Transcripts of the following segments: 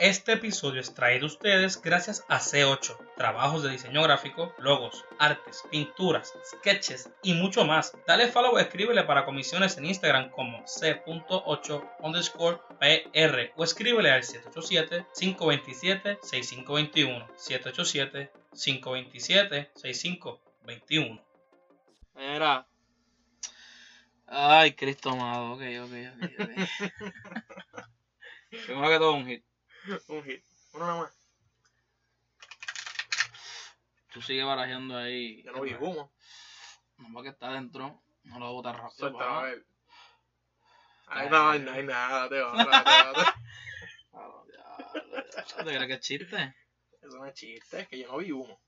Este episodio es traído a ustedes gracias a C8, trabajos de diseño gráfico, logos, artes, pinturas, sketches y mucho más. Dale follow o escríbele para comisiones en Instagram como C.8 underscore PR o escríbele al 787-527-6521. 787-527-6521. Era. Ay, Cristo amado. Ok, ok, ok. okay. Primero que todo, un hit. Un hit. Uno nada más. Tú sigues barajeando ahí. Yo no vi humo. Nomás que está adentro. No lo voy a botar rápido. A ver. Ay, no, no hay nada, te va, te va, te va. Ah, diablo, diablo. ¿Te crees que es chiste? Eso no es chiste, es que yo no vi humo.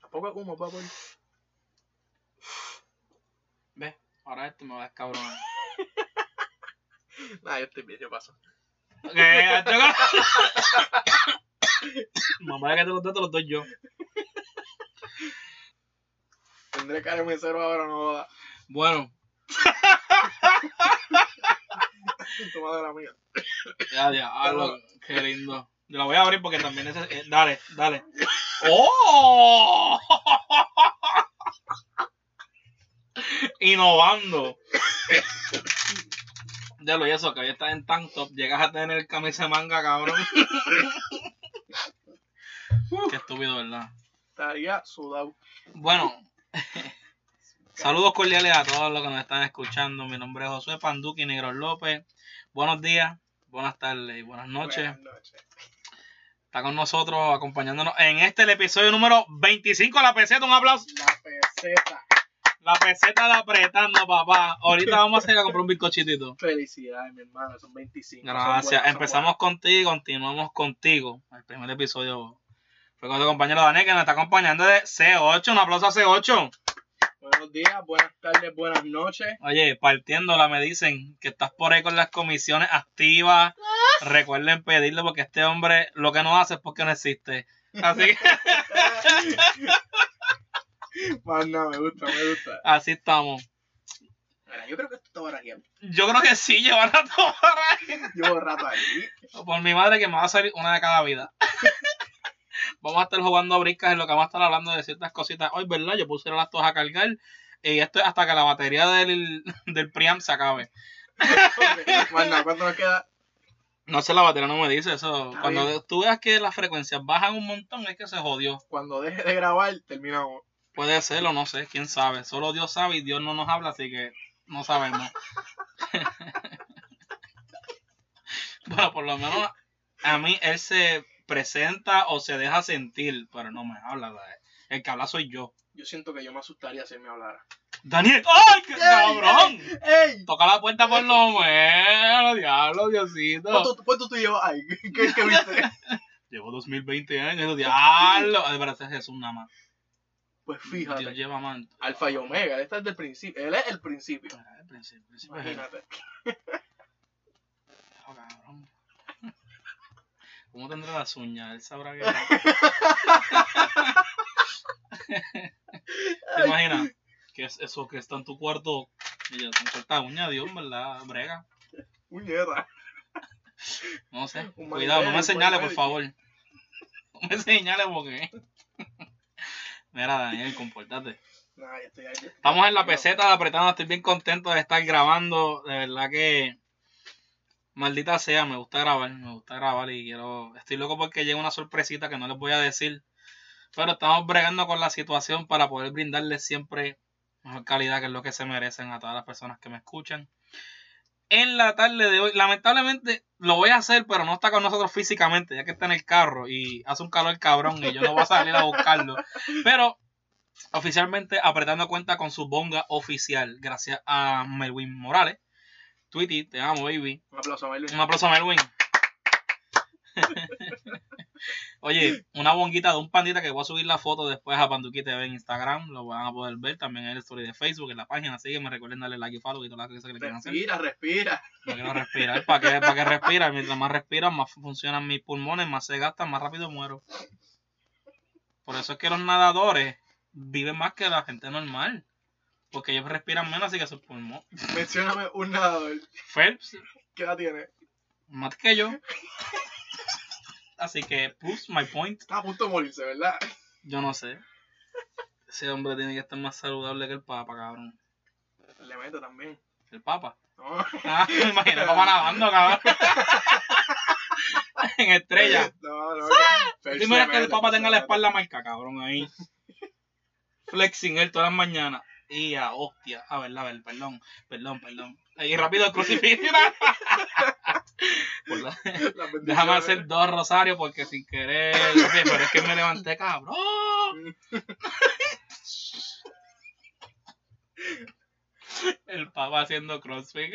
Tampoco es humo, papá. Ve, ahora este me va a descabronar. Nah, yo estoy bien, yo paso. Mamá, que te los doy, te los doy yo. Tendré cara de mesero ahora, no va. Bueno, Toma de la mía. ya, ya, hablo, qué lindo. Yo la voy a abrir porque también es. eh, dale, dale. ¡Oh! Innovando. Ya lo y eso, que hoy estás en tank top, llegas a tener camisa de manga, cabrón. Qué estúpido, ¿verdad? Estaría sudado. Bueno, saludos cordiales a todos los que nos están escuchando. Mi nombre es Josué Panduki Negro López. Buenos días, buenas tardes y buenas noches. Buenas noches. Está con nosotros acompañándonos en este el episodio número 25 de la peseta. Un aplauso. La peseta. La peseta de apretando, papá. Ahorita vamos a ir a comprar un bizcochitito. Felicidades, mi hermano. Son 25. son Gracias. buenos, Empezamos contigo continuamos contigo. El primer episodio fue con tu compañero Daniel que nos está acompañando de C8. Un aplauso a C8. buenos. Buenos días, buenas tardes, buenas noches. Oye, partiéndola me dicen que estás por ahí con las comisiones activas. Recuerden pedirle porque este hombre lo que no hace es porque no existe. Así que Más nada, me gusta, me gusta. así estamos. Mira, yo creo que esto está barajeando. Yo creo que sí, llevar a todo por ahí. Llevo rato ahí. Por mi madre que me va a salir una de cada vida. Vamos a estar jugando a briscas en lo que vamos a estar hablando de ciertas cositas. Hoy, ¿verdad? Yo puse las dos a cargar. Y esto es hasta que la batería del, del Priam se acabe. Más nada, ¿cuánto nos queda? No sé, la batería no me dice eso. Está Cuando bien. tú veas que las frecuencias bajan un montón, es que se jodió. Cuando deje de grabar, terminamos. Puede ser o no sé, quién sabe. Solo Dios sabe y Dios no nos habla, así que no sabemos. bueno, por lo menos a mí él se presenta o se deja sentir, pero no me habla. El que habla soy yo. Yo siento que yo me asustaría si él me hablara. Daniel, ¡ay, qué cabrón! ¡Ey! Toca la puerta por lo menos, diablo, Diosito. ¿Cuánto, cuánto tú llevas ahí? ¿Qué, qué viste? Llevo 2020 años, diablo. Ay, pero ese es Jesús nada más. Pues Dios fíjate. lleva más. Alfa y Omega, él está desde el principio. Él es el principio. Es. Imagínate. Oh, cabrón. ¿Cómo tendrá las uñas? Él sabrá que. ¿Te imaginas? Que es eso que está en tu cuarto y ya te corta uña, Dios, ¿verdad? Brega. Puñeta. No sé. Cuidado, no me señales, por favor. No me señales porque. Mira, Daniel, estoy ahí. Estamos en la peseta de apretando, estoy bien contento de estar grabando. De verdad que. Maldita sea, me gusta grabar, me gusta grabar y quiero. Estoy loco porque llega una sorpresita que no les voy a decir. Pero estamos bregando con la situación para poder brindarles siempre mejor calidad, que es lo que se merecen a todas las personas que me escuchan. En la tarde de hoy, lamentablemente lo voy a hacer, pero no está con nosotros físicamente, ya que está en el carro y hace un calor cabrón y yo no voy a salir a buscarlo. Pero oficialmente apretando cuenta con su bonga oficial, gracias a Melwin Morales. Tweety, te amo, baby. Un aplauso a Melvin. Un aplauso a Melwin. Oye, una bonguita de un pandita que voy a subir la foto después a Panduki TV en Instagram. Lo van a poder ver también en el story de Facebook, en la página. Así que me recuerden darle like y follow y todas las cosas que le quieran hacer. Respira, respira. No quiero respirar. ¿Para qué, para que respira? Mientras más respiran, más funcionan mis pulmones, más se gastan, más rápido muero. Por eso es que los nadadores viven más que la gente normal. Porque ellos respiran menos, así que sus pulmones. Mencióname un nadador. Phelps, ¿Qué edad tiene? más que yo. Así que, plus my point. Está a punto de morirse, ¿verdad? Yo no sé. Ese hombre tiene que estar más saludable que el Papa, cabrón. Le meto también. El Papa. No. Ah, me imagino el Papa nadando, cabrón. en estrella. No, no. Primero le que el Papa tenga la espalda marca, cabrón, ahí. Flexing él todas las mañanas. Y a hostia. A ver, a ver, perdón, perdón, perdón. Ahí rápido el crucifijo. Por la-. Déjame hacer dos rosarios porque sin querer. Oye, pero es que me levanté, cabrón. El papá haciendo crossfit.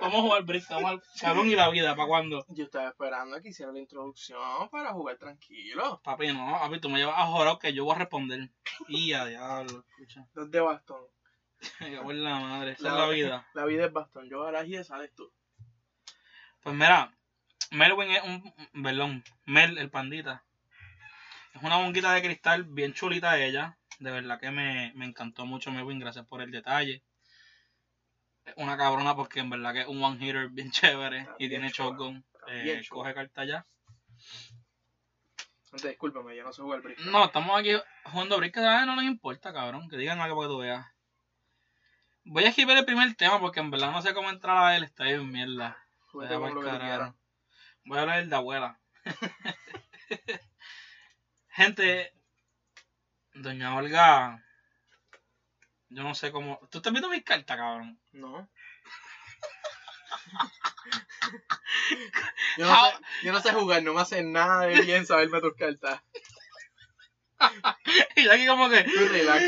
Vamos a jugar brick, vamos al cabrón y la vida, ¿para cuándo? Yo estaba esperando a que hiciera la introducción para jugar tranquilo. Papi, no, papi, tú me llevas a jorar que yo voy a responder. Y a diablo, escucha. Dos de bastón. En la madre, esa es La- la vida. La vida es bastón. Yo ahora y sales tú. Pues mira, Melwin es un. Perdón, Mel, el pandita. Es una bonguita de cristal bien chulita ella. De verdad que me, me encantó mucho Melwin, gracias por el detalle. Una cabrona porque en verdad que es un one hitter bien chévere Está y bien tiene shotgun. Eh, coge carta ya. Antes, discúlpame, yo no sé jugar brick. No, estamos aquí jugando brick que a no nos importa, cabrón. Que digan algo para que tú veas. Voy a escribir el primer tema porque en verdad no sé cómo entrar a él. Está bien mierda. Tú carajo. quieras. Voy a hablar de abuela. Gente, doña Olga, yo no sé cómo. ¿Tú estás viendo mis cartas, cabrón? No. yo, no How- sé, yo no sé jugar, no me hace nada de bien saberme tus cartas. y yo aquí como que. Relax.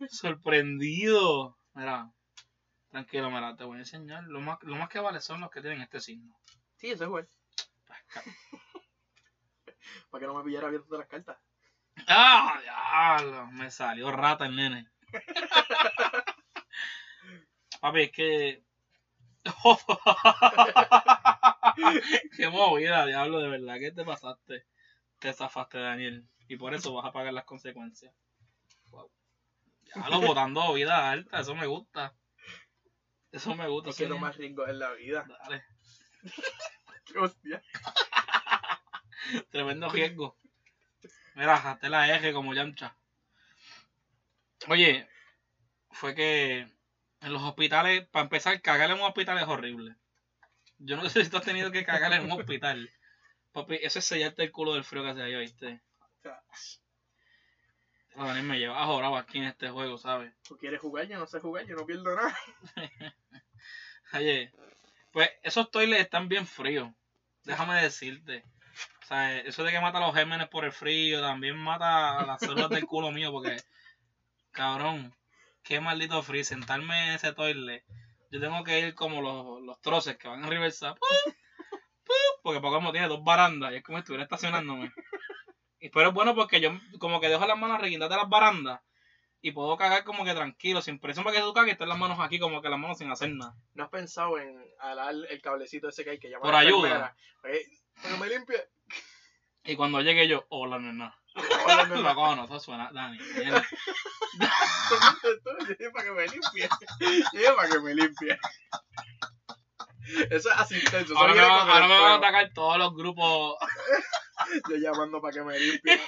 Sorprendido. Mira, tranquilo, mira, te voy a enseñar. Lo más, lo más que vale son los que tienen este signo. Sí, eso es ca- Para que no me pillara viendo las cartas. ¡Ah! diablo! Me salió rata el nene. Papi, es que. Qué movida, diablo, de verdad que te pasaste. Te zafaste, Daniel. Y por eso vas a pagar las consecuencias. Wow. Diablo, botando vida alta, eso me gusta. Eso me gusta. Lo más rico es la vida. Dale. Qué hostia. Tremendo riesgo. Mira, jaste la eje como yancha. Oye, fue que en los hospitales, para empezar, cagar en un hospital es horrible. Yo no sé si tú has tenido que cagar en un hospital. Papi, eso es sellarte el culo del frío que hace ahí, ¿viste? A Daniel me lleva a jorar aquí en este juego, ¿sabes? ¿Tú quieres jugar? Yo no sé jugar, yo no pierdo nada. Oye, pues esos toilets están bien fríos. Déjame decirte. O sea, eso de que mata a los gérmenes por el frío también mata a las células del culo mío porque, cabrón, qué maldito frío. Sentarme en ese toilet, yo tengo que ir como los, los troces que van a reversa. ¡pum! ¡pum! Porque Pokémon tiene dos barandas y es como si estuviera estacionándome. Y pero es bueno porque yo como que dejo las manos reguindadas de las barandas y puedo cagar como que tranquilo, sin presión para que tú cagues, estén las manos aquí como que las manos sin hacer nada. ¿No has pensado en alar el cablecito ese que hay que llamar Por a la ayuda. Oye, pero me limpie. Y cuando llegue yo, hola nena. Hola, nena. Loco, no, eso suena, Dani. Yo dije para que me limpie. Yo dije para que me limpie. Eso es asistencia. Ahora me, ahora me van a atacar todos los grupos. Yo llamando para que me limpie.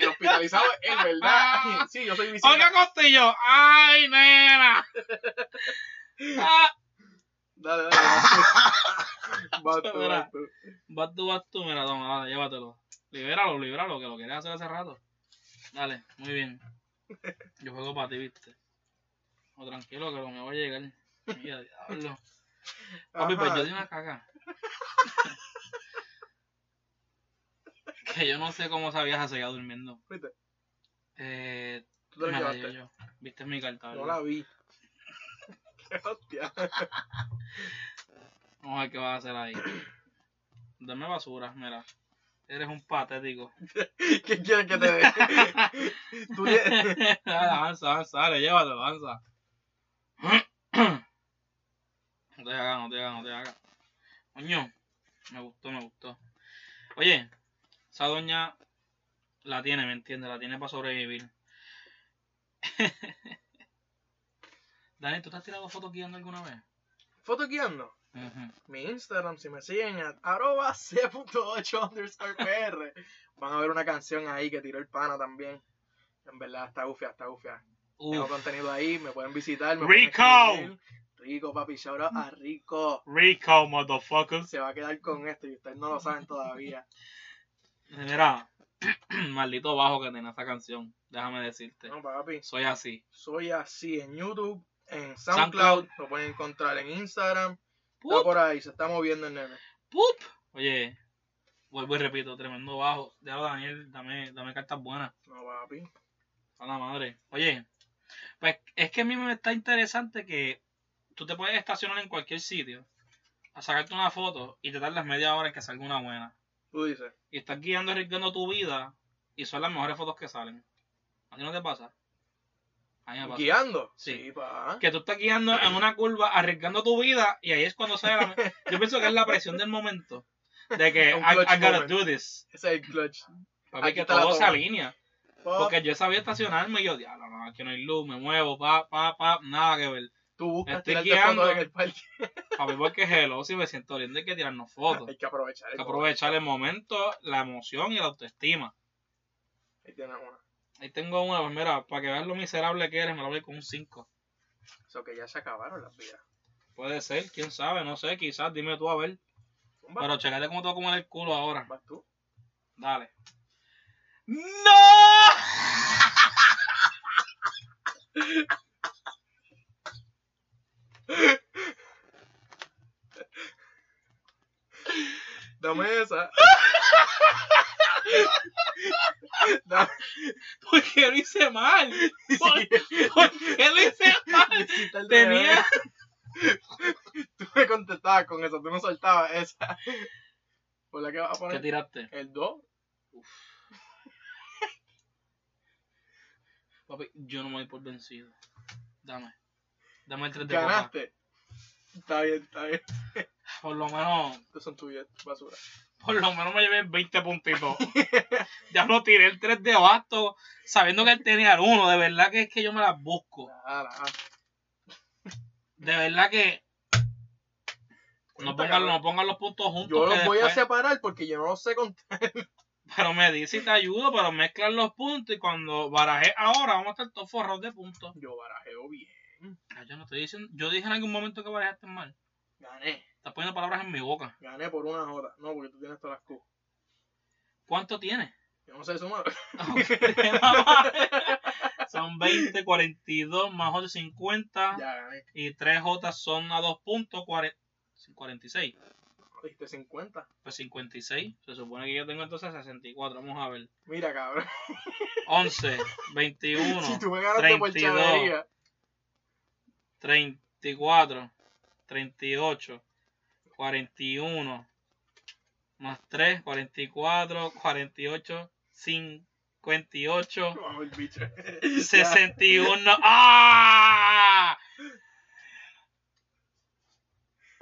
El hospitalizado es verdad. Sí, yo soy Olga visita. Costillo, ay nena. Ah, Dale, dale. Vas tú. Vas tú, vas tú. vas tú, vas tú, mira, toma, dale, llévatelo. Libéralo, libéralo, que lo querías hacer hace rato. Dale, muy bien. Yo juego para ti, viste. O tranquilo, que lo me va a llegar. Mira, diablo. Papi, pues yo di una caga. que yo no sé cómo sabías a seguir durmiendo. ¿Viste? Eh, Tú te lo me la llevé yo. Viste mi carta. No la vi. Hostia. Vamos a ver qué vas a hacer ahí. Dame basura, mira. Eres un patético. ¿Qué quieres que te dé? Tú le- avanza, avanza, dale, llévatelo, avanza. No te hagas, no te hagas, no te hagas. Coño, me gustó, me gustó. Oye, esa doña la tiene, ¿me entiendes? La tiene para sobrevivir. Dani, ¿tú te has tirado fotos guiando alguna vez? ¿Foto guiando? Mi Instagram, si me siguen arroba c.8 underscore pr, van a ver una canción ahí que tiró el pana también. En verdad, está gufia, está gufia. Tengo contenido ahí, me pueden visitar. Me Rico. pueden. Rico, papi, shout out a Rico. Rico, motherfuckers. Se va a quedar con esto y ustedes no lo saben todavía. Mira, maldito bajo que tiene esa canción. Déjame decirte. No, papi, Soy así. soy así en YouTube, en SoundCloud. SoundCloud, lo pueden encontrar en Instagram. Está Pup, por ahí, se está moviendo el nene. pup. Oye, vuelvo y repito, tremendo bajo. Ya Daniel, dame, dame cartas buenas. No, papi. A la madre. Oye, pues es que a mí me está interesante que tú te puedes estacionar en cualquier sitio a sacarte una foto y te tardas media hora en que salga una buena. Tú dices. Y estás guiando, arriesgando tu vida y son las mejores fotos que salen. ¿A ti no te pasa? A mí me pasa. ¿Guiando? Sí. pa. que tú estás guiando en una curva, arriesgando tu vida, y ahí es cuando sale la... Yo pienso que es la presión del momento. De que I, gotta moment. do this. Ese es el clutch. Papi, Aquí que todo se alinea. Porque yo sabía estacionarme y yo, diablo, no, aquí no hay luz, me muevo, pa, pa, pa, nada que ver. tú buscas estoy guiando. en el parque. Papi, porque hello, si me siento lindo hay que tirarnos fotos. Hay que aprovechar. Hay que aprovechar el momento, la emoción y la autoestima. Ahí tienes una. Ahí tengo una, pues mira, para que veas lo miserable que eres, me la voy con un 5. Eso que ya se acabaron las vidas. Puede ser, quién sabe, no sé, quizás, dime tú a ver. Zumba, Pero checate cómo te va a comer el culo ahora. vas tú. Dale. ¡No! Dame esa. Dame. ¿Por qué lo hice mal? ¿Por, qué lo hice mal? Tenía-. Tú me contestabas con eso, tú no soltabas esa. ¿Por la que vas a ¿Qué poner? tiraste? El 2. Papi, yo no me voy por vencido. Dame. Dame el 3 de copa. Ganaste. Está bien, está bien. Por lo menos, Estos son tuyas, basura. Por lo menos me llevé 20 puntitos. ya no tiré el 3 de abasto sabiendo que él tenía el 1. De verdad que es que yo me las busco. De verdad que no pongan, no pongan los puntos juntos. Yo los voy a separar porque yo no los sé contar. Pero me dice y te ayudo, pero mezclan los puntos y cuando barajé ahora vamos a estar todos forrados de puntos. Yo barajeo bien. Ah, Yo no estoy diciendo, yo dije en algún momento que barajaste mal. Gané. Estás poniendo palabras en mi boca. Gané por una jota. No, porque tú tienes todas las Q. ¿Cuánto tienes? Yo no sé sumar. son 20, 42 más 8, 50. ya gané. Y 3 J son a 2 puntos, 40, 46. Dijiste 50. Pues 56. Se supone que yo tengo entonces 64. Vamos a ver. Mira, cabrón. 11, 21, si tú me ganaste por 32. chavería. 34, 38, 41, más 3, 44, 48, 58, Vamos, el bicho. 61. ¡Ah!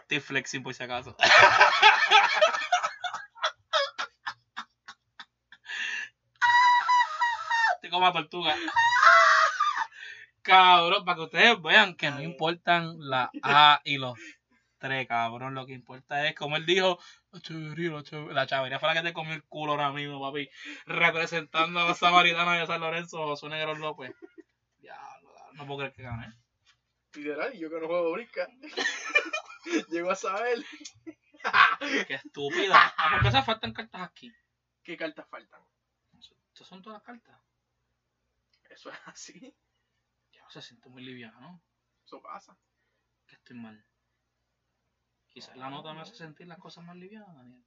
Estoy flexing por si acaso. Estoy como una tortuga. Cabrón, para que ustedes vean que no importan la A y los 3, cabrón. Lo que importa es, como él dijo, la chavería, la chavería. La chavería fue la que te comió el culo ahora mismo, papi. Representando a la Samaritana de San Lorenzo, José Negro López. Diablo, no puedo creer que gané. Literal, yo que no juego brisca. Llego a saber. Qué estúpida. Ah, ¿Por qué se faltan cartas aquí? ¿Qué cartas faltan? Estas son todas las cartas. Eso es así. Ya se siente muy liviano. Eso pasa. Que estoy mal. Quizás la nota me hace sentir las cosas más livianas, Daniel.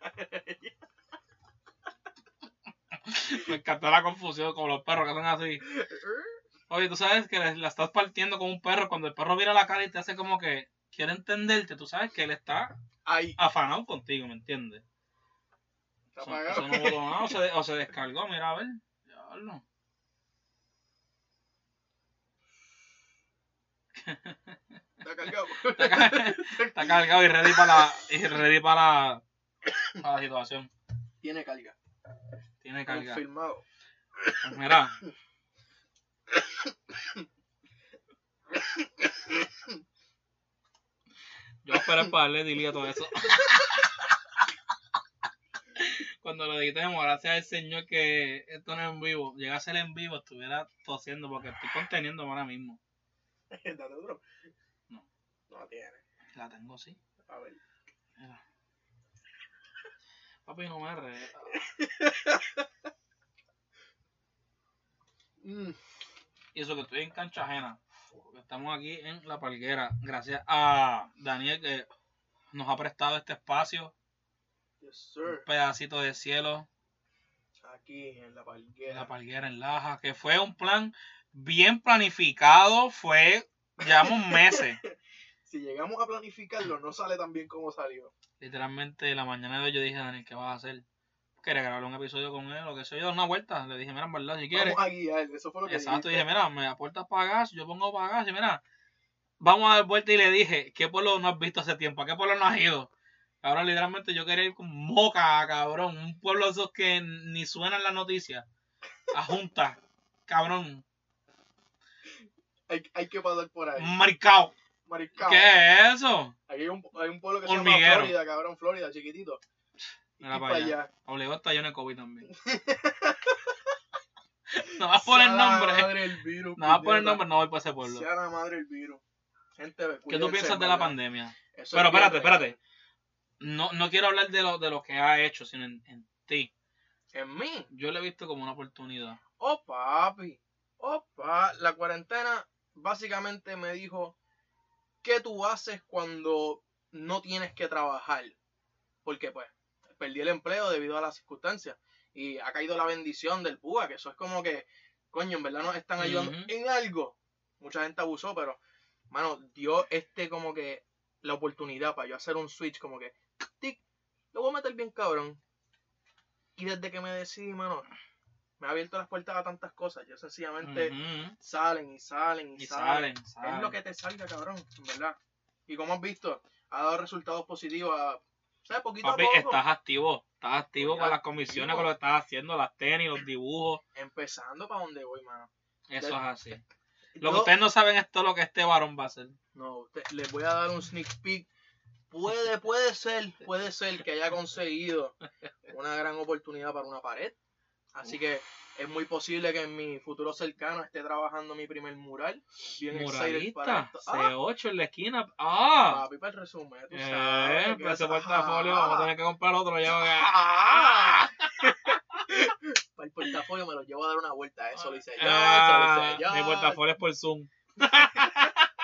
me encantó la confusión, como los perros que son así. Oye, tú sabes que la, estás partiendo con un perro. Cuando el perro mira la cara y te hace como que quiere entenderte, tú sabes que él está Ahí. afanado contigo, ¿me entiendes? Está Eso, apagado. eso no botó nada, o se, o se descargó, mira, a ver. Diablo. Está cargado. Está, ca- está cargado y ready para la, y ready para la, para la situación. Tiene carga. Tiene carga. Confirmado. Pues mira. Yo esperé para darle delete a todo eso. Cuando lo editemos, gracias al Señor que esto no es en vivo. Llega a ser en vivo, estuviera tosiendo porque estoy conteniendo ahora mismo. Otro. No. No tiene. La tengo así. A ver. Mira. Papi, no me re. Mm. Y eso que estoy en cancha ajena. Porque estamos aquí en la palguera. Gracias a Daniel que nos ha prestado este espacio. Yes, Un sir. pedacito de cielo. Aquí en la en palguera. la palguera en Laja. Que fue un plan bien planificado. Fue. Llevamos meses. Si llegamos a planificarlo, no sale tan bien como salió. Literalmente la mañana de hoy yo dije, Daniel, ¿qué vas a hacer? Quería grabar un episodio con él, lo que sea, yo una vuelta. Le dije, mira, en verdad, si quieres. Vamos a guiar. Eso fue lo que Exacto, dijiste. dije, mira, me aportas para gas, yo pongo para gas, y mira, vamos a dar vuelta y le dije, ¿qué pueblo no has visto hace tiempo? ¿A qué pueblo no has ido? Ahora literalmente yo quería ir con Moca, cabrón, un pueblo de esos que ni suena en la noticia. A Junta, cabrón, Hay, hay que pasar por ahí. marcado. ¿Qué es eso? Aquí hay un, hay un pueblo que se llama Hormiguero. Florida, cabrón. Florida, chiquitito. Mira para para allá. allá. Obligó está lleno de COVID también. no vas a poner nombre. madre el virus. No vas a poner nombre, no voy para ese pueblo. Sea la madre el virus. Gente, ¿Qué tú piensas de en la pandemia? Eso Pero espérate, espérate. No, no quiero hablar de lo, de lo que ha hecho, sino en, en ti. En mí. Yo lo he visto como una oportunidad. Oh, papi. Oh, pa. La cuarentena básicamente me dijo, ¿qué tú haces cuando no tienes que trabajar? Porque pues perdí el empleo debido a las circunstancias. Y ha caído la bendición del PUA, que eso es como que, coño, en verdad nos están ayudando en algo. Mucha gente abusó, pero, mano, dio este como que la oportunidad para yo hacer un switch como que, tic, lo voy a meter bien cabrón. Y desde que me decidí, mano, me ha abierto las puertas a tantas cosas. Yo sencillamente salen y salen y, Y salen. salen, salen. Es lo que te salga, cabrón, en verdad. Y como has visto, ha dado resultados positivos a, ¿sabes? Poquito Papi, a poco. estás activo. Estás activo con las comisiones, activo. con lo que estás haciendo, las tenis, los dibujos. Empezando para donde voy, mano. Eso Del- es así. Lo que ustedes no saben es todo lo que este varón va a hacer. No, usted- les voy a dar un sneak peek. Puede, puede ser, puede ser que haya conseguido una gran oportunidad para una pared. Así que es muy posible que en mi futuro cercano esté trabajando mi primer mural. Bien para Muralista. Ah, C8 en la esquina. ¡Ah! papi, para el resumen, tú Eh, sabes. que pues ese es- portafolio Ah. vamos a tener que comprar otro. Ya, Ah. Para el portafolio me lo llevo a dar una vuelta. Eso lo hice yo, Ah, eso lo hice yo. mi portafolio es por Zoom.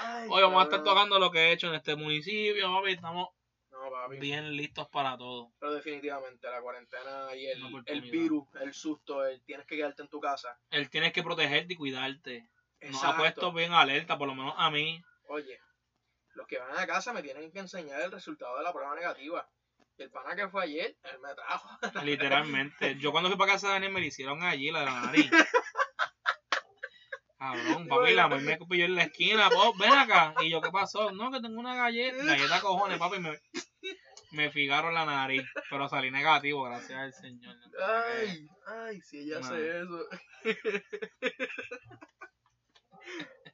Ay, Hoy vamos a estar tocando lo que he hecho en este municipio, papi. Estamos papi. bien listos para todo. Pero definitivamente la cuarentena y el, el virus, el susto, el tienes que quedarte en tu casa. Él tienes que protegerte y cuidarte. Nos ha Exacto. puesto bien alerta, por lo menos a mí. Oye, los que van a casa me tienen que enseñar el resultado de la prueba negativa. Y el pana que fue ayer, él me trajo. Literalmente. Yo cuando fui para casa de Daniel me lo hicieron allí, la de la nariz. Cabrón, papi, la mujer me pilló en la esquina, ven acá. Y yo, ¿qué pasó? No, que tengo una galleta. Galleta cojones, papi, me, me fijaron la nariz. Pero salí negativo, gracias al Señor. Ay, ay, si ella hace Madre. eso.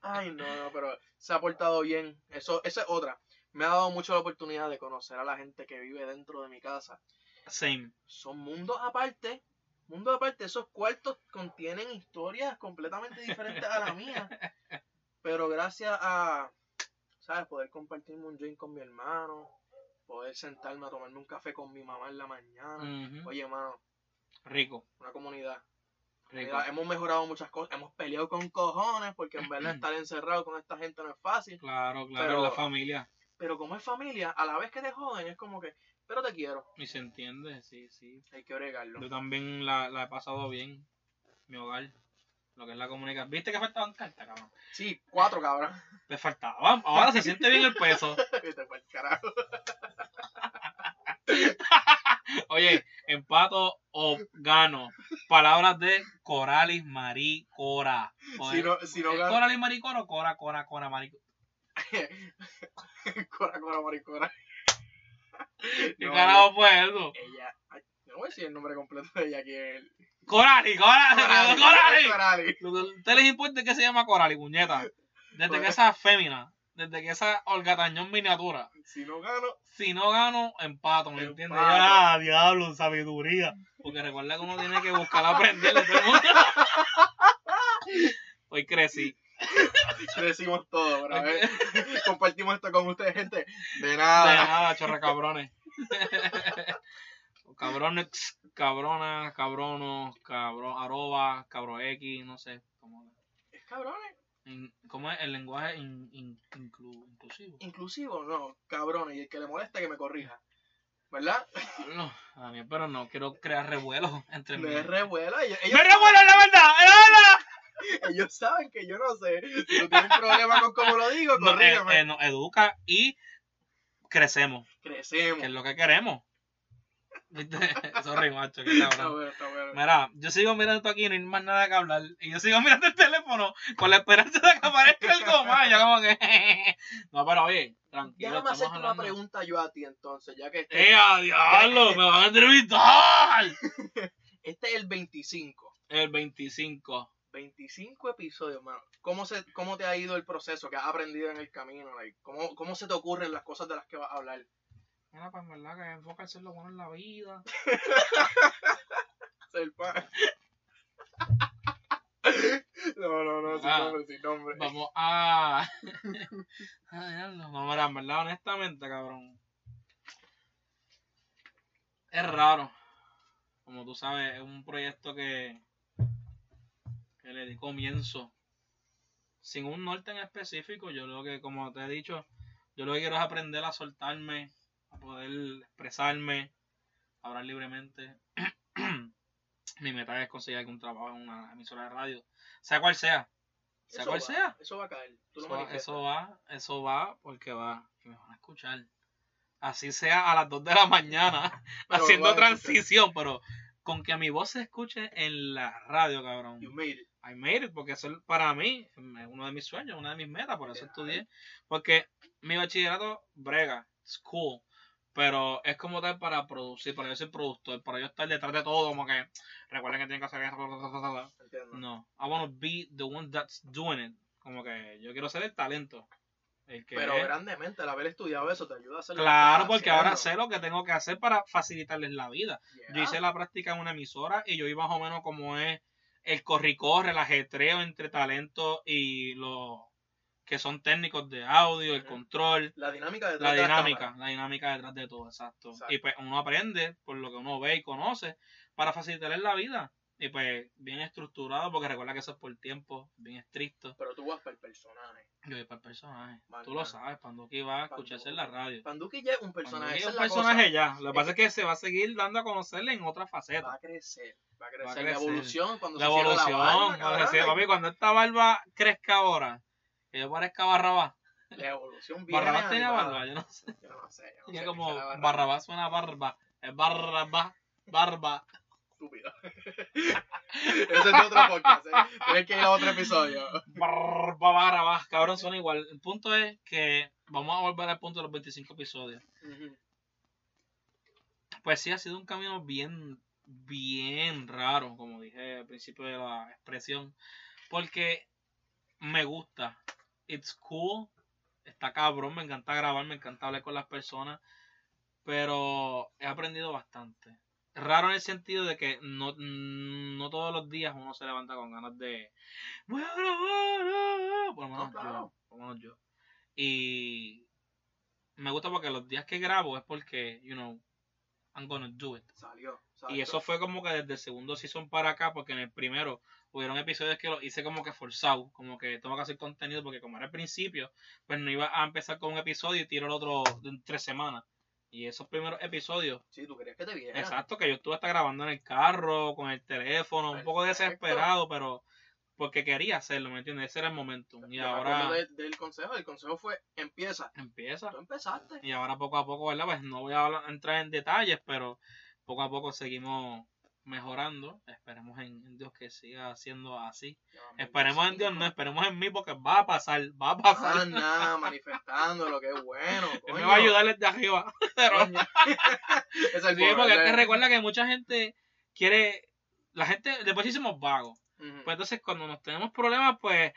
Ay, no, no, pero se ha portado bien. Eso, esa es otra. Me ha dado mucho la oportunidad de conocer a la gente que vive dentro de mi casa. Same. Son mundos aparte. Mundos aparte. Esos cuartos contienen historias completamente diferentes a la mía. Pero gracias a, ¿sabes? Poder compartirme un drink con mi hermano. Poder sentarme a tomarme un café con mi mamá en la mañana. Oye, mano, Rico, una comunidad. rico. Mira, hemos mejorado muchas cosas. Hemos peleado con cojones porque en verdad estar encerrado con esta gente no es fácil. Claro, claro, Pero- la familia. Pero como es familia, a la vez que te joden, es como que, pero te quiero. Y se entiende, sí, sí. Hay que bregarlo. Yo también la, la he pasado bien. mi hogar, lo que es la comunicación. ¿Viste que faltaban cartas, cabrón? Sí, cuatro cabrón. Me faltaban. Ahora se siente bien el peso. Vete pa'l carajo. Oye, empato o gano. Palabras de Coralis Maricora. Si no, si no gano. Coralis Maricora o Cora, Cora, Cora, Maricora. Cora, cora, maricora. ¿Qué No, carajo fue eso? Ella. no voy a decir el nombre completo de ella aquí. El... Coralis. Corali. Lo que a ustedes les importa que se llama Coralis, puñeta. Desde que esa fémina, desde que esa Olgatañón miniatura. Si no gano, Si no gano, empato, ¿me entiendes? Ah, diablo, sabiduría. Porque recuerda que uno tiene que buscar aprenderle. Hoy crecí. decimos todo, pero a ver, compartimos esto con ustedes, gente. De De nada. nada, chorre cabrones. cabrones, cabronas, cabronos, cabro, arroba, cabro X, no sé. ¿Cómo, Es cabrones. in- cómo es el lenguaje in- in- inclu- inclusivo? Inclusivo, no, cabrones. Y el que le molesta que me corrija. ¿Verdad? No, a mí, pero no quiero crear revuelo entre mí. Me revuela. Ellos, ¡Me ellos, revuelo, la verdad! ¡Es la verdad! ellos saben que yo no sé. Si tú tienes un problema con cómo lo digo, No, eh, eh, nos educa y crecemos, Crecemos. que es lo que queremos. ¿Viste? Sorry, macho, que Está cabrón. bueno, está bueno. Mira, yo sigo mirando esto aquí y no hay más nada que hablar. Y yo sigo mirando el teléfono con la esperanza de que aparezca algo más. Yo como que... No, pero oye, tranquilo. Déjame hacerte una pregunta yo a ti entonces, ya que este, ¡Eh, a diablo! ¡Me van a entrevistar! este es el 25. El 25. 25 episodios, mano. ¿Cómo, se, ¿Cómo te ha ido el proceso? ¿Qué has aprendido en el camino? Like, ¿cómo, ¿Cómo se te ocurren las cosas de las que vas a hablar? Mira, pues en verdad que enfocarse en lo bueno en la vida. Ser pan. No, no, no, sin Ah. nombre, sin nombre. Vamos a. No, mira, en verdad, honestamente, cabrón. Es raro. Como tú sabes, es un proyecto que. que le di comienzo. Sin un norte en específico. Yo lo que, como te he dicho, yo lo que quiero es aprender a soltarme, a poder expresarme, hablar libremente. Mi meta es conseguir algún trabajo en una emisora de radio, sea cual sea. Sea Eso cual va, sea. Eso va a caer. Tú lo Eso, manifiestas. eso va, eso va porque va. Y me van a escuchar. Así sea a las 2 de la mañana, haciendo lo transición, pero con que mi voz se escuche en la radio, cabrón. You made it. I made it, porque eso es para mí es uno de mis sueños, una de mis metas, por eso estudié. Porque mi bachillerato brega, it's cool, pero es como tal para producir, para yo ser productor, para yo estar detrás de todo, como que recuerden que tienen que hacer eso, no, I want to be the one that's doing it. Como que yo quiero ser el talento. El que Pero es- grandemente, el haber estudiado eso te ayuda a hacer Claro, porque ahora sé lo que tengo que hacer para facilitarles la vida. Yeah. Yo hice la práctica en una emisora y yo vi más o menos cómo es el corri-corre, el ajetreo entre talento y los que son técnicos de audio, el Ujú. control, La dinámica detrás la de dinámica, la dinámica detrás de todo, exacto. Exacto. Y pues uno aprende por lo que uno ve y conoce para facilitarles la vida. Y pues bien estructurado, porque recuerda que eso es por tiempo, bien estricto. Pero tú vas para el personaje. Yo voy para el personaje. Bacán. Tú lo sabes, Panduki va a escucharse en la radio. Panduki ya es un personaje. Es un la personaje cosa. ya. Lo que pasa es que se va a seguir dando a conocerle en otra Va faceta. a crecer. Va a crecer. Va a La crecer. evolución, cuando La se evolución. la barba, cuando se- papi, cuando esta barba crezca ahora, que yo parezca Barrabás. La evolución viene Barrabás tenía barba, yo no sé. Yo no sé. yo no sé como barba. Barrabás suena barba. Es Barrabás, barba. Estúpido. Ese es de otro podcast. ¿eh? Tienes que ir a otro episodio. Barba, Barrabás. Cabrón, suena igual. El punto es que vamos a volver al punto de los 25 episodios. Pues sí, ha sido un camino bien, bien raro, como dije al principio de la expresión, porque me gusta, it's cool, está cabrón, me encanta grabar, me encanta hablar con las personas, pero he aprendido bastante. Raro en el sentido de que no, no todos los días uno se levanta con ganas de... "Voy a grabar", Por lo menos No, yo, por lo menos yo. Y me gusta porque los días que grabo es porque, you know, I'm gonna do it. Salió. Y eso fue como que desde el segundo season para acá, porque en el primero hubieron episodios que lo hice como que forzado, como que tengo que hacer contenido, porque como era el principio, pues no iba a empezar con un episodio y tiro el otro en tres semanas. Y esos primeros episodios, Sí, tú querías que te viera. exacto, que yo estuve hasta grabando en el carro, con el teléfono, un poco desesperado, pero porque quería hacerlo, ¿me entiendes? Ese era el momento. Y Yo ahora del, del consejo. El consejo fue, empieza. empieza. Tú empezaste. Y ahora poco a poco, ¿verdad? Pues no voy a hablar- entrar en detalles, pero poco a poco seguimos mejorando. Esperemos en, Dios que siga siendo así. Esperemos en Dios, no esperemos en mí porque va a pasar, va a pasar. Ah, nada, manifestando lo que es bueno. Él me coño. va a ayudar desde arriba. Coño. Es el sí, porque es que recuerda que mucha gente quiere, la gente, después hicimos vagos. Pues entonces cuando nos tenemos problemas, pues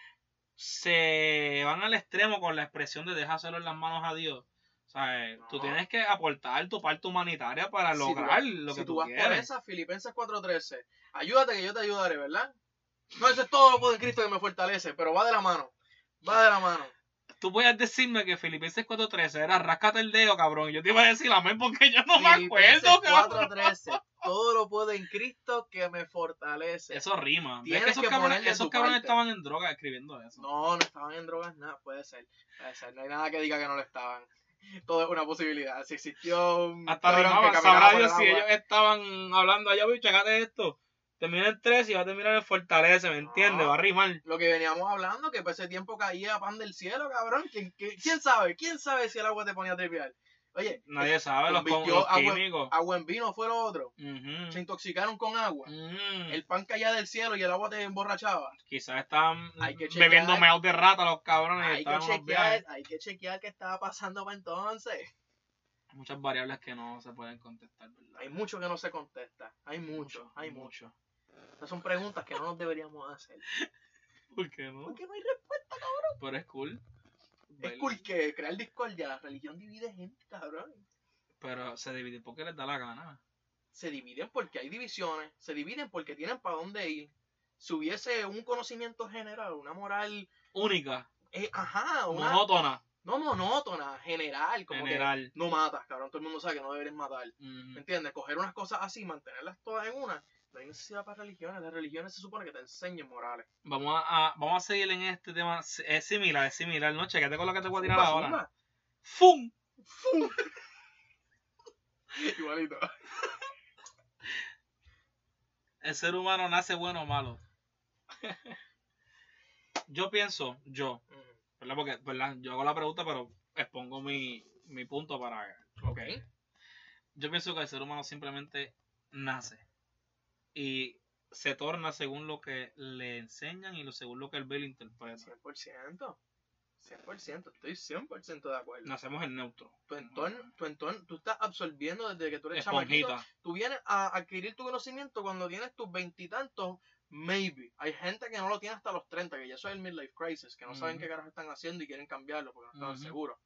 se van al extremo con la expresión de déjaselo en las manos a Dios. O sea, eh, tú No. tienes que aportar tu parte humanitaria para Si tú lograr lo si que tú tú, vas por quieres. esa, Filipenses 4.13, ayúdate que yo te ayudaré, ¿verdad? No, eso es todo lo puedo en Cristo que me fortalece, pero va de la mano. Va de la mano. Tú puedes decirme que Filipenses 4.13 era rascate el dedo, cabrón. Yo te iba a decir amén porque yo no me acuerdo, cabrón. 4.13, todo lo puedo en Cristo que me fortalece. Eso rima. ¿Ves Tienes que esos que cabrones, esos cabrones estaban en droga escribiendo eso? No, no estaban en drogas, nada, puede ser. Puede ser. No hay nada que diga que no lo estaban. Todo es una posibilidad. Si existió un Hasta cabrón rimaba. que caminaba Sabrá por Dios el si ellos estaban hablando allá, voy, checate esto. Termina en 3 y va a terminar en Fortalece, ¿me entiendes? No. Va a rimar. Lo que veníamos hablando, que por ese tiempo caía pan del cielo, cabrón. ¿Quién, quién, quién sabe? ¿Quién sabe si el agua te ponía a? Oye, Nadie sabe, los, con, los agua- químicos. agua en vino fue lo otro. Se intoxicaron con agua. El pan caía del cielo y el agua te emborrachaba. Quizás estaban bebiendo meados de rata los cabrones y Hay que, chequear, hay que chequear qué estaba pasando para entonces. Hay muchas variables que no se pueden contestar, ¿verdad? Hay mucho que no se contesta. Hay mucho, hay mucho. Esas son preguntas que no nos deberíamos hacer. ¿Por qué no? Porque no hay respuesta. Pero es cool. Es cool que crear discordia. La religión divide gente, cabrón. Pero se divide porque les da la gana. Se dividen porque hay divisiones. Se dividen porque tienen para dónde ir. Si hubiese un conocimiento general, una moral, Única, eh, ajá, una, monótona, no monótona, general, como general. que no matas, cabrón. Todo el mundo sabe que no deberes matar. ¿Me entiendes? Coger unas cosas así, mantenerlas todas en una. No hay necesidad para religiones. Las religiones se supone que te enseñen morales. Vamos a, a- vamos a seguir en este tema. Es similar, es similar, ¿no? Chequete con lo que te voy a tirar ahora. ¡Fum! ¡Fu! Igualito. El ser humano nace bueno o malo. yo pienso, yo, ¿verdad? Porque, ¿verdad? Yo hago la pregunta, pero expongo mi, mi punto para. Ok. Yo pienso que el ser humano simplemente nace y se torna según lo que le enseñan y lo según lo que él ve y lo interpreta. 100%. 100%. Estoy 100% de acuerdo. Nacemos en neutro. Tu entorno, tu entorno, tú estás absorbiendo desde que tú eres chamaquito. Tú vienes a adquirir tu conocimiento cuando tienes tus veintitantos, maybe. Hay gente que no lo tiene hasta los 30, que ya eso es el midlife crisis, que no saben qué carajo están haciendo y quieren cambiarlo porque no están Ujú. seguros.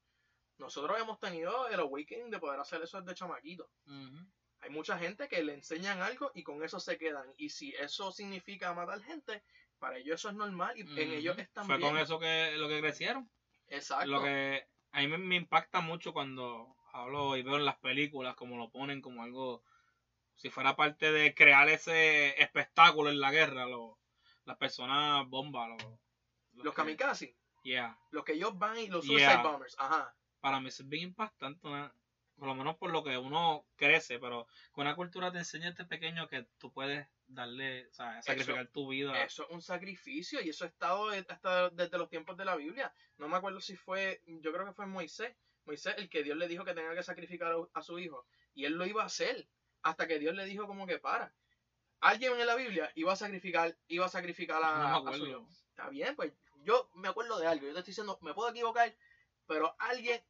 Nosotros hemos tenido el awakening de poder hacer eso desde chamaquito. Ujú. Hay mucha gente que le enseñan algo y con eso se quedan. Y si eso significa matar gente, para ellos eso es normal y en ellos están Fue bien. con eso que lo que crecieron. Exacto. Lo que a mí me, me impacta mucho cuando hablo y veo en las películas como lo ponen como algo, si fuera parte de crear ese espectáculo en la guerra, lo- las personas bomba, lo- Los que- kamikaze, Yeah. los que ellos van y los suicide Yeah. bombers, ajá. Para mí eso es bien impactante, una- por lo menos por lo que uno crece, pero con una cultura te enseña desde pequeño que tú puedes darle, o sea, sacrificar tu vida. Eso es un sacrificio y eso ha estado de- hasta desde los tiempos de la Biblia. No me acuerdo si fue, yo creo que fue Moisés. Moisés, el que Dios le dijo que tenía que sacrificar a- su hijo. Y él lo iba a hacer hasta que Dios le dijo como que para. Alguien en la Biblia iba a sacrificar, iba a sacrificar a, no a su hijo. Está bien, pues yo me acuerdo de algo. Yo te estoy diciendo, me puedo equivocar, pero alguien,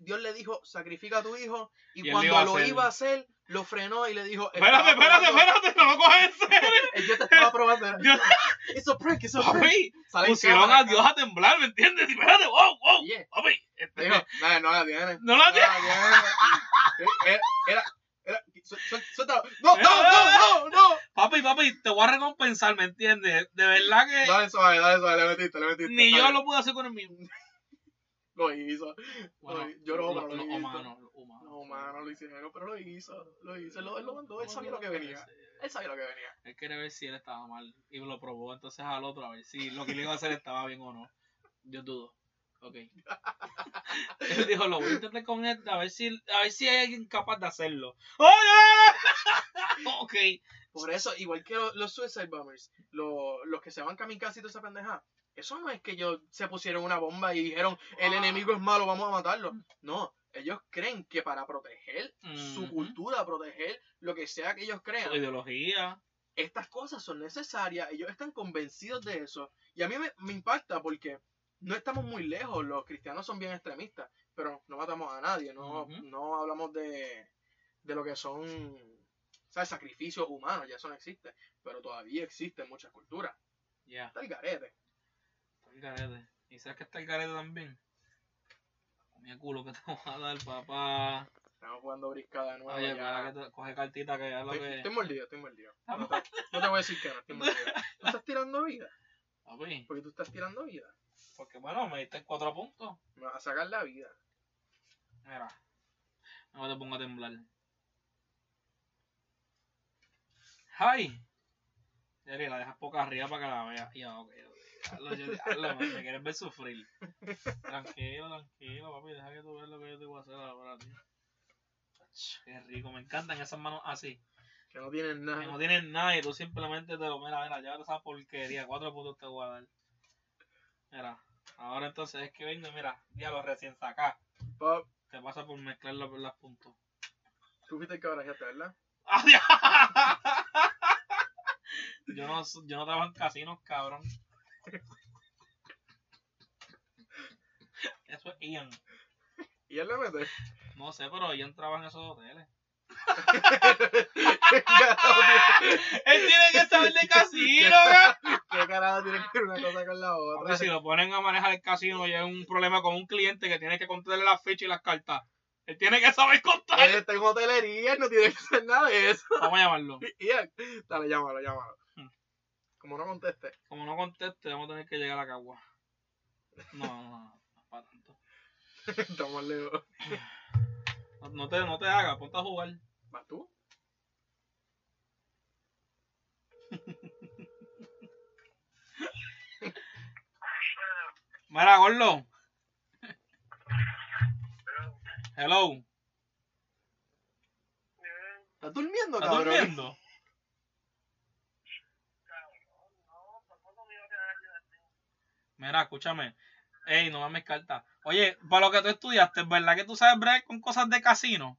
Dios le dijo, sacrifica a tu hijo. Y, Y cuando iba lo iba a hacer, lo frenó y le dijo, Espérate, "Estaba espérate, espérate, no lo coges en serio. Yo te estaba probando. Dios- It's a prank, it's a prank. Papi, pusieron a Dios a temblar, ¿me entiendes? Y Espérate, wow, wow. Yeah. Papi, este- Dijo, no, no la tiene. no la tiene. Era, era. No, no, no, no, no. Papi, papi, te voy a recompensar, ¿me entiendes? De verdad que Dale suave, dale suave, le metiste, le metiste. ni yo lo pude hacer con el mío. Lo hizo. Bueno, yo no, lo, pero lo lo hizo. humano, lo humano. No, mano, lo hicieron, pero lo hizo. Lo hizo, él lo, él lo mandó, él sabía lo que venía. Él sabía lo que venía. Él quería ver si él estaba mal y lo probó entonces al otro a ver si lo que le iba a hacer estaba bien o no. Yo dudo. Ok. Él dijo, lo voy a intentar con él, a ver si, a ver si hay alguien capaz de hacerlo. ¡Oye! ok. Por eso, igual que los, los Suicide Bombers, lo- los que se van kamikaze y toda esa pendeja, eso no es que ellos se pusieron una bomba y dijeron, el Ah. enemigo es malo, vamos a matarlo. No, ellos creen que para proteger su cultura, proteger lo que sea que ellos crean, Su ideología. estas cosas son necesarias, ellos están convencidos de eso. Y a mí me, me impacta porque no estamos muy lejos, los cristianos son bien extremistas, pero no matamos a nadie, no, no hablamos de, de lo que son ¿sabes? sacrificios humanos, ya eso no existe, pero todavía existe en muchas culturas. Ya. Está el garete. Está el garete. ¿Y sabes que está el garete también? Comía culo que te voy a dar, papá. Estamos jugando briscada de nuevo. Oye, ya. que te coge cartita que es lo Estoy, que. estoy mordido, estoy mordido. Está No te, no te voy a decir que no, estoy mordido. ¿Tú estás tirando vida? Papi, Porque tú estás tirando vida. porque bueno, me diste cuatro puntos. Me vas a sacar la vida. Mira. No te pongo a temblar. ¡Ay! Jerry, la dejas poca arriba para que la veas. Ya, ok, man, me quieres ver sufrir. Tranquilo, tranquilo, papi. Deja que tú veas lo que yo te voy a hacer ahora, tío. Qué rico, me encantan esas manos así. Que no tienes Que nada. no tienen nada y tú simplemente te lo mira, mira, llévate esa porquería. Cuatro puntos te voy a dar. Mira, ahora entonces es que vengo, mira, ya lo recién sacá. Pop, Te pasa por mezclar los, los puntos. tú fuiste el que barajaste, ¿verdad? ¡Adiós! Yo no, yo no trabajo en casinos, cabrón. Eso es Ian. Y él le mete. No sé, pero Ian trabaja en esos hoteles. ¿Qué carajo tiene- Él tiene que saber de casino. ¿Qué carajo tiene que ver una cosa con la Porque otra? si lo ponen a manejar el casino y hay un problema con un cliente que tiene que contarle las fichas y las cartas. Él tiene que saber contar. Él está en hotelería, él no tiene que hacer nada de eso. Vamos a llamarlo. Ian, dale, llámalo, llámalo. Como no conteste, Como no conteste, vamos a tener que llegar a Cagua. No, no, no, no es para tanto. estamos lejos. No, no te, no te hagas, ponte a jugar. ¿Vas tú? Mira, Gordo. Hello. ¿Estás durmiendo, ¿Estás cabrón? durmiendo? Mira, escúchame. Ey, no mames carta. Oye, para lo que tú estudiaste, ¿verdad que tú sabes bregar con cosas de casino?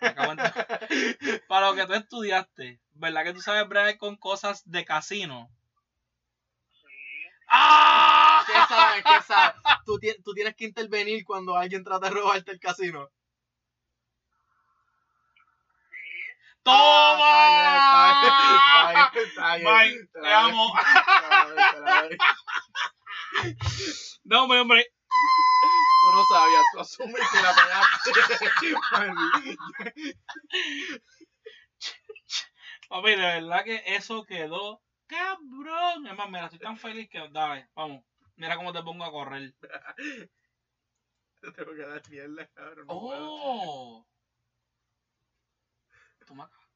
En- Para lo que tú estudiaste, ¿verdad que tú sabes bregar con cosas de casino? ¡Ah! ¿Qué sabes? ¿Qué sabes? Tú, ti- tú tienes que intervenir cuando alguien trata de robarte el casino. ¡Toma! Bye, te amo. No, hombre, hombre. Tú no sabías, tú asumes que la pegaste. Papi, de verdad que eso quedó cabrón. Es más, mira, estoy tan feliz que dale, vamos. Mira cómo te pongo a correr. Te tengo que dar mierda, cabrón. no puedo. ¡Oh! Tú me acabas-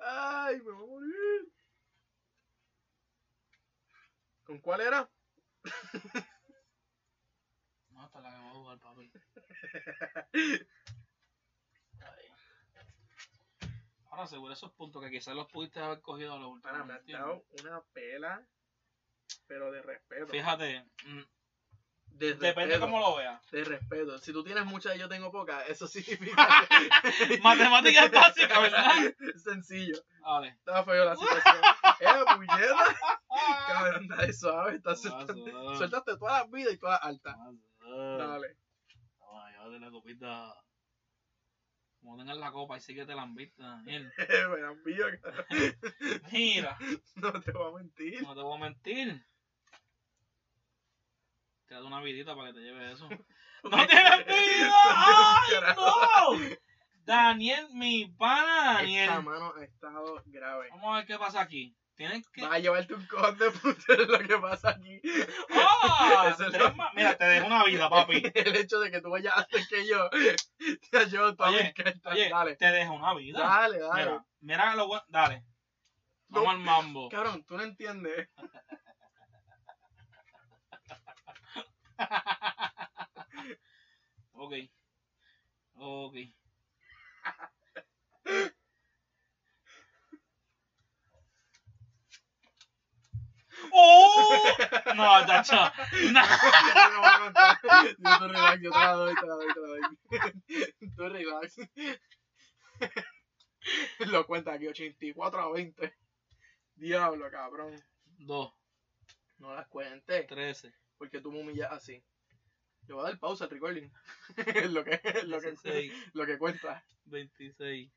Ay, me voy a morir. ¿Con cuál era? No, hasta la que voy a jugar, papi. Ay. Ahora seguro esos puntos que quizás los pudiste haber cogido a los últimos. Me has dado una pela, pero de respeto. Fíjate, mm, De depende respeto. cómo lo veas. De respeto. Si tú tienes mucha y yo tengo poca, eso significa. Matemáticas básicas, ¿verdad? Sencillo. Vale. Estaba feo la situación. ¡Eh, puñeta! Cabrón, dale suave. Estás Suave, soltando- suave. Sueltaste todas las vidas y todas las altas. Dale. Toma, llévate la copita. Como tengas la copa y sí que te la han visto, Daniel. Me la envío, cabrón. Mira, No te voy a mentir. no te voy a mentir. Te da una vidita para que te lleve eso. ¡No tienes vida! ¡Ay, no! Daniel, mi pana Daniel. Esta mano ha estado grave. Vamos a ver qué pasa aquí. Tienes que. Vas a llevarte un cojón de puta lo que pasa aquí. ¡Ah! Es lo-. Mira, te dejo una vida, papi. El hecho de que tú vayas antes que yo te ayuda toda Oye. Oye, Dale. te dejo una vida. Dale, dale. Mira, mira lo bueno. Dale. Vamos al mambo. Cabrón, tú no entiendes. Ok. Ok. ¡Oh! No, tacho. No. Yo te voy a contar. Yo te relax, yo te la doy, te la doy, te la doy. Tú relax. Lo cuenta aquí, 84 a 20. Diablo, cabrón. Dos, No las cuentes. trece, Porque tú me humillas así. Le voy a dar pausa al recording. Lo que, lo que, lo que cuenta. veintiséis,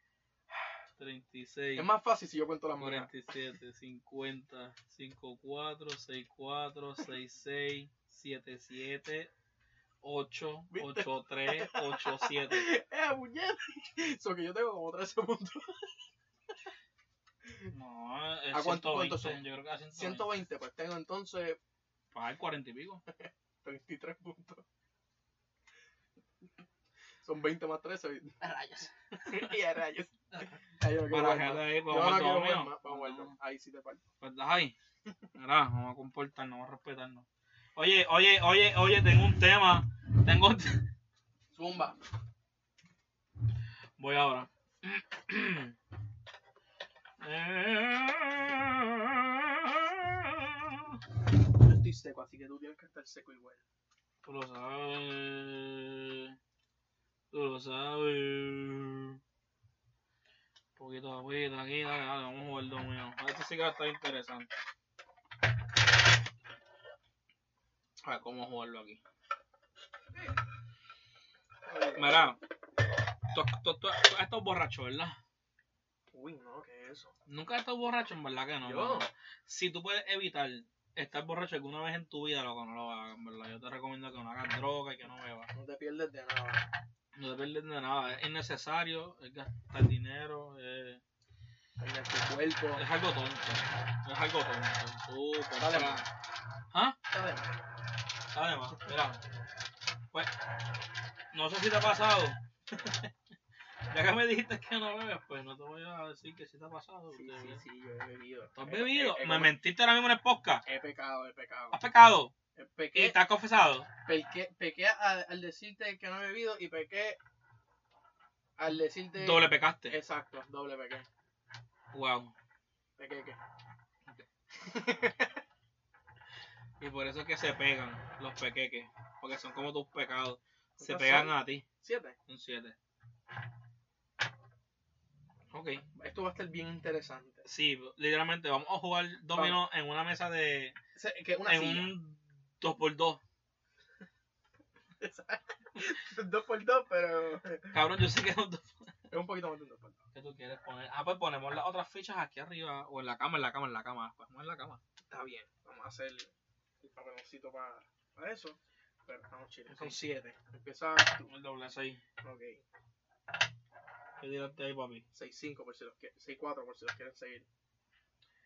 treinta y seis, Es más fácil si yo cuento las mías. 47, 50, 54, 64, 66, 77, 8, ¿Viste? 83, 87. ¡Eh, puñeta! Eso que yo tengo como 13 puntos. No, es ¿A cuánto- 120, cuántos son? Yo creo que a 120. 120, pues tengo entonces Para el 40 y pico. 23 puntos. Son 20 más 13. Rayos. y a rayos. Ay, yo Para más. ahí, Yo vamos a jugar. Ahí sí te falta. Pues ahí. Vamos a comportarnos, vamos a respetarnos. Oye, oye, oye, oye, tengo un tema. Tengo un Zumba. Voy ahora. Estoy seco, así que tú tienes que estar seco igual. Tú lo sabes. Tú lo sabes. Un poquito de agüita aquí, dale, dale, vamos a jugar el dominio. Esto sí que va a estar interesante. A ver cómo jugarlo aquí. Mira, tú, tú, tú- tú has estado borracho, ¿verdad? Uy, no, ¿qué es eso? Nunca has estado borracho, en verdad que no. Yo. Si tú puedes evitar estar borracho alguna vez en tu vida, loco, no lo hagas, verdad. Yo te recomiendo que no hagas droga y que no bebas. No te pierdes de nada. No te pierdes de nada, es innecesario, es gastar dinero, es, tu cuerpo. es algo tonto. Es algo tonto. Tú Dale, más. ¿Ah? Dale, más. Además, mira. Pues, no sé si te ha pasado. ya que me dijiste que no bebes, pues no te voy a decir que sí te ha pasado. Sí, sí, sí, yo he bebido. ¿Tú has bebido? he- he me mentiste ahora mismo en el podcast. He pecado, he pecado. ¿Has pecado? Eh, ¿Y Pequé, te has confesado? pequé, pequé al, al decirte que no he bebido y pequé al decirte... Doble pecaste. Exacto, doble pequé. Wow. Pequé, ¿qué? Y por eso es que se pegan los pequeques. Porque son como tus pecados. Se ¿Cuántos pegan son? a ti. Siete. Un 7. Ok. Esto va a estar bien interesante. Sí, literalmente vamos a jugar dominó en una mesa de. Que una en silla. un 2x2. dos por dos, pero Cabrón, yo sé que es un 2 es un poquito más de un dos por dos. ¿Qué tú quieres poner? Ah, pues ponemos las otras fichas aquí arriba. O en la cama, en la cama, en la cama. Pues en la cama. Está bien, vamos a hacer el papeloncito para, para eso. Pero estamos chiles. Son Ok. siete. Empieza tú. El doble 6. Ok. ¿Qué tiraste ahí, papi? 6-5 por si los quieren. 6-4 por si los quieren seguir.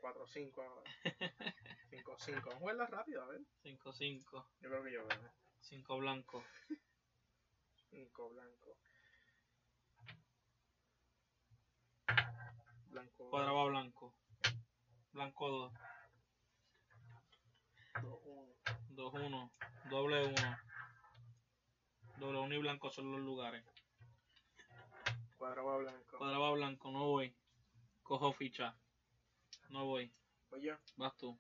4-5 ahora. 5-5. Vamos a jugarla rápido, a ver. 5-5. Yo creo que yo veo. 5 blanco. 5 blanco. Blanco. Cuadrado blanco. Blanco 2. 2-1. 2-1. Doble 1. Doble 1 y blanco son los lugares. Cuadrado blanco. Cuadrado blanco, no voy. Cojo ficha. No voy. Oye, Vas tú.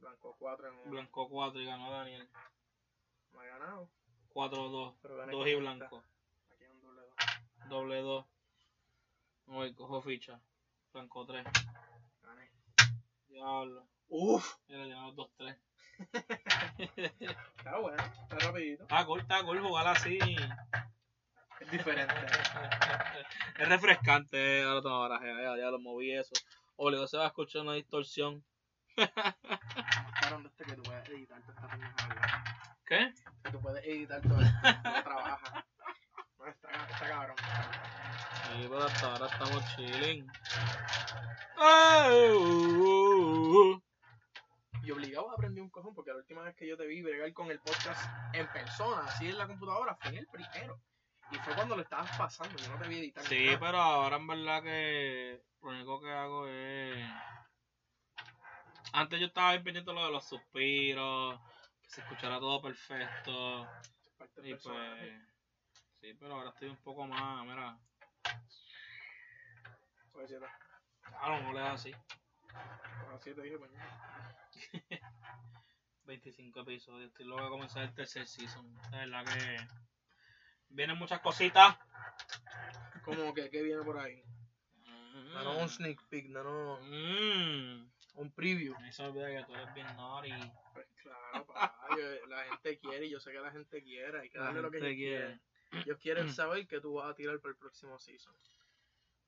blanco 4 en 1. Blanco 4 y ganó Daniel. Me ha ganado. 4-2. Pero gané 2 con y blanco. Aquí hay un doble 2. Doble 2. No voy, cojo ficha. Blanco 3. Gané. Diablo. Uf. Mira, ya 2-3. Está bueno. Está rapidito. Está cool, está cool jugar así. Es diferente. es refrescante. Ahora tengo baraje. Ya, ya lo moví eso. Obligado se va a escuchar una distorsión. Este que tú puedes editar toda esta pendejada. ¿Qué? Que tú puedes editar todo esto. No trabaja. Está, está cabrón. Sí, pero hasta ahora estamos chilling. Oh, Y obligado a aprender un cojón porque la última vez que yo te vi bregar con el podcast en persona, así en la computadora, fue en el primero. Y fue cuando lo estabas pasando, yo no te vi editar. Sí, nada. pero ahora en verdad que lo único que hago es Antes yo estaba bien pendiente de lo de los suspiros, que se escuchara todo perfecto. Parte Y personaje. pues. Sí, pero ahora estoy un poco más. Mira, claro, no le das así. Así te dije, pues, 25 episodios. Estoy luego de comenzar el tercer season. De verdad que. Vienen muchas cositas. Como que, ¿qué viene por ahí? Danos un sneak peek, danos Mmm. un preview. Mí se olvida que tú eres bien naughty. Pues claro, yo- la gente quiere y yo sé que la gente quiere. Hay que darle lo que ellos quieren. quiere. Ellos quieren saber que tú vas a tirar para el próximo season.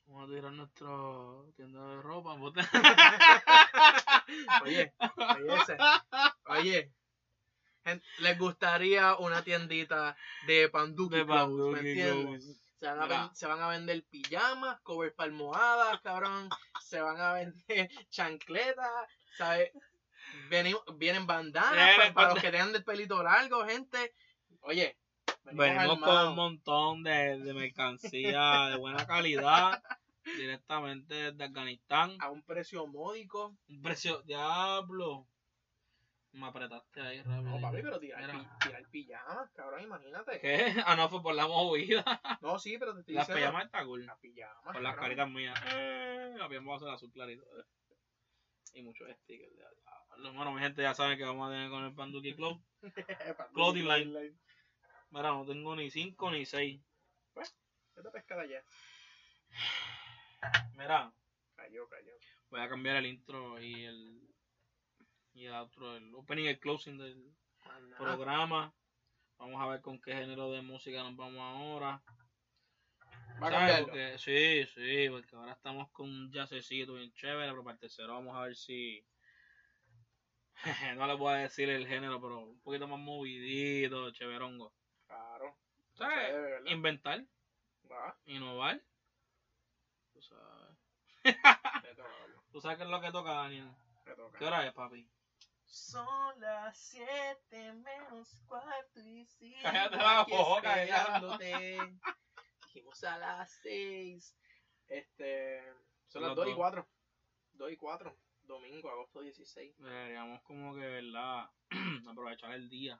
Vamos a tirar nuestro tienda de ropa. Oye, oye, ese- oye. Les gustaría una tiendita de Panduki de Clothes, ¿me entiendes? Se van, a se van a vender pijamas, covers para almohadas, cabrón. Se van a vender chancletas, ¿sabes? Vienen, vienen bandanas para, para los que tengan el pelito largo, gente. Oye, Venimos con un montón de, de mercancía de buena calidad. Directamente desde Afganistán. a un precio módico. Un precio. Diablo. Me apretaste ahí rápido. No, papi, pero tirar, Mira. pi- tirar pijamas, cabrón, imagínate. ¿Qué? Ah, no, fue por la movida. No, sí, pero te estoy Las pijamas está cool. Las pijamas. Con las cabrón. caritas mías. Eh, la pijama va a ser azul clarito. Y muchos stickers. allá. Bueno, mi gente ya saben que vamos a tener con el Panduki Club. Clothing line. Mira, no tengo ni 5 ni 6. Vete a pescar allá. Mira, Cayó, cayó. voy a cambiar el intro y el. Y el outro, el opening y el closing del programa. Vamos a ver con qué género de música nos vamos ahora. Va a. Porque- sí, sí, porque ahora estamos con un jazzecito bien chévere, pero para el tercero vamos a ver si. no les voy a decir el género, pero un poquito más movidito, chéverongo. Claro. ¿Sabes? Chévere, ¿verdad? Inventar, Va, innovar. Tú sabes. ¿Tú sabes qué es lo que toca, Daniel? ¿Qué hora es, papi? Son las 7 menos cuarto y sigo Cállate la boca, esperándote. Dijimos a las 6. Este, son las Las 2 y dos. 4. 2 y 4. Domingo, agosto 16. Deberíamos como que, ¿verdad? Aprovechar el día.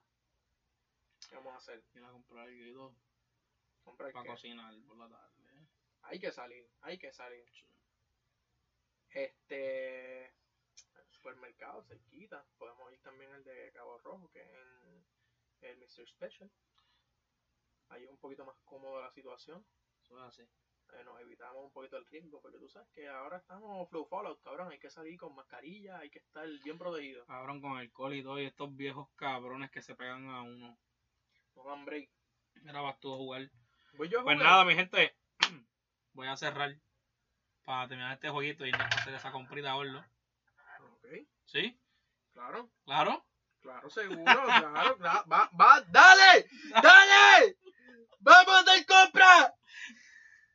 ¿Qué vamos a hacer? Ir a comprar algo Comprar para qué? cocinar por la tarde. Hay que salir, hay que salir. Este, el supermercado cerquita. Podemos ir también al de Cabo Rojo, que es en el Mr. Special. Ahí es un poquito más cómodo la situación. Eso es así. Eh, nos evitamos un poquito el riesgo, porque tú sabes que ahora estamos flow fallout, cabrón. Hay que salir con mascarilla, hay que estar bien protegido. Cabrón con alcohol y todo, y estos viejos cabrones que se pegan a uno. No dan break. Mira, vas tú a jugar. Voy yo a Pues jugar? nada, mi gente, voy a cerrar para terminar este jueguito y no hacer esa comprita, gordo. ¿Sí? claro, ¿Claro? claro, seguro, claro, claro. Va, va, dale, dale. Vamos a hacer compra.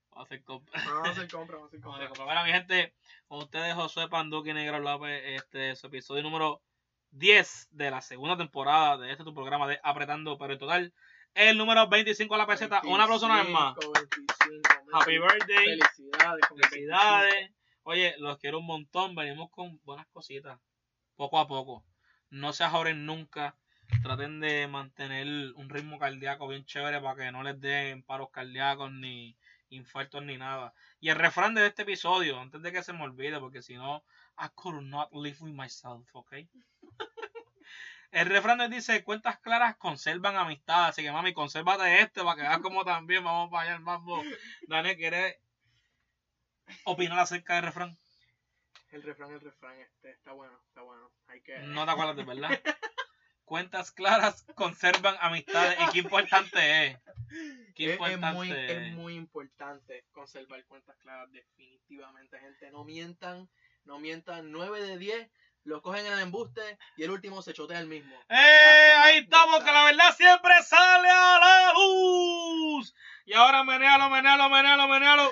Vamos a hacer compra. Vamos a hacer compra, vamos a hacer compra. Bueno, mi gente, con ustedes Josué Panduki Negro López, este es su episodio número 10 de la segunda temporada de este tu programa de Apretando, pero en total, el número 25 a la peseta. Una vez más. 25, Happy birthday. Felicidades. Felicidades. Oye, los quiero un montón. Venimos con buenas cositas. Poco a poco. No se ajoren nunca. Traten de mantener un ritmo cardíaco bien chévere para que no les den paros cardíacos ni infartos ni nada. Y el refrán de este episodio, antes de que se me olvide, porque si no, I could not live with myself, ¿ok? El refrán dice, cuentas claras conservan amistad. Así que mami, consérvate este para que veas como también vamos para allá el mambo. Daniel, ¿quieres opinar acerca del refrán? El refrán, el refrán, este, está bueno, está bueno. Hay que... No te acuerdas de verdad. Cuentas claras conservan amistades. Y qué importante es. Qué es, es importante muy, es. es muy importante conservar cuentas claras, definitivamente, gente. No mientan, no mientan. 9 de 10 lo cogen en el embuste y el último se chotea el mismo. ¡Eh! Ahí estamos, que la verdad siempre sale a la luz. Y ahora menealo, menealo, menealo, menealo.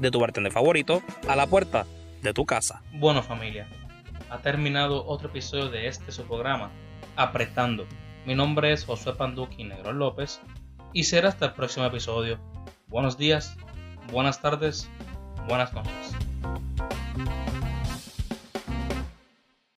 de tu bartender favorito, a la puerta de tu casa. Bueno familia, ha terminado otro episodio de este su programa, Apretando. Mi nombre es Josué Panduki Negro López y será hasta el próximo episodio. Buenos días, buenas tardes, buenas noches.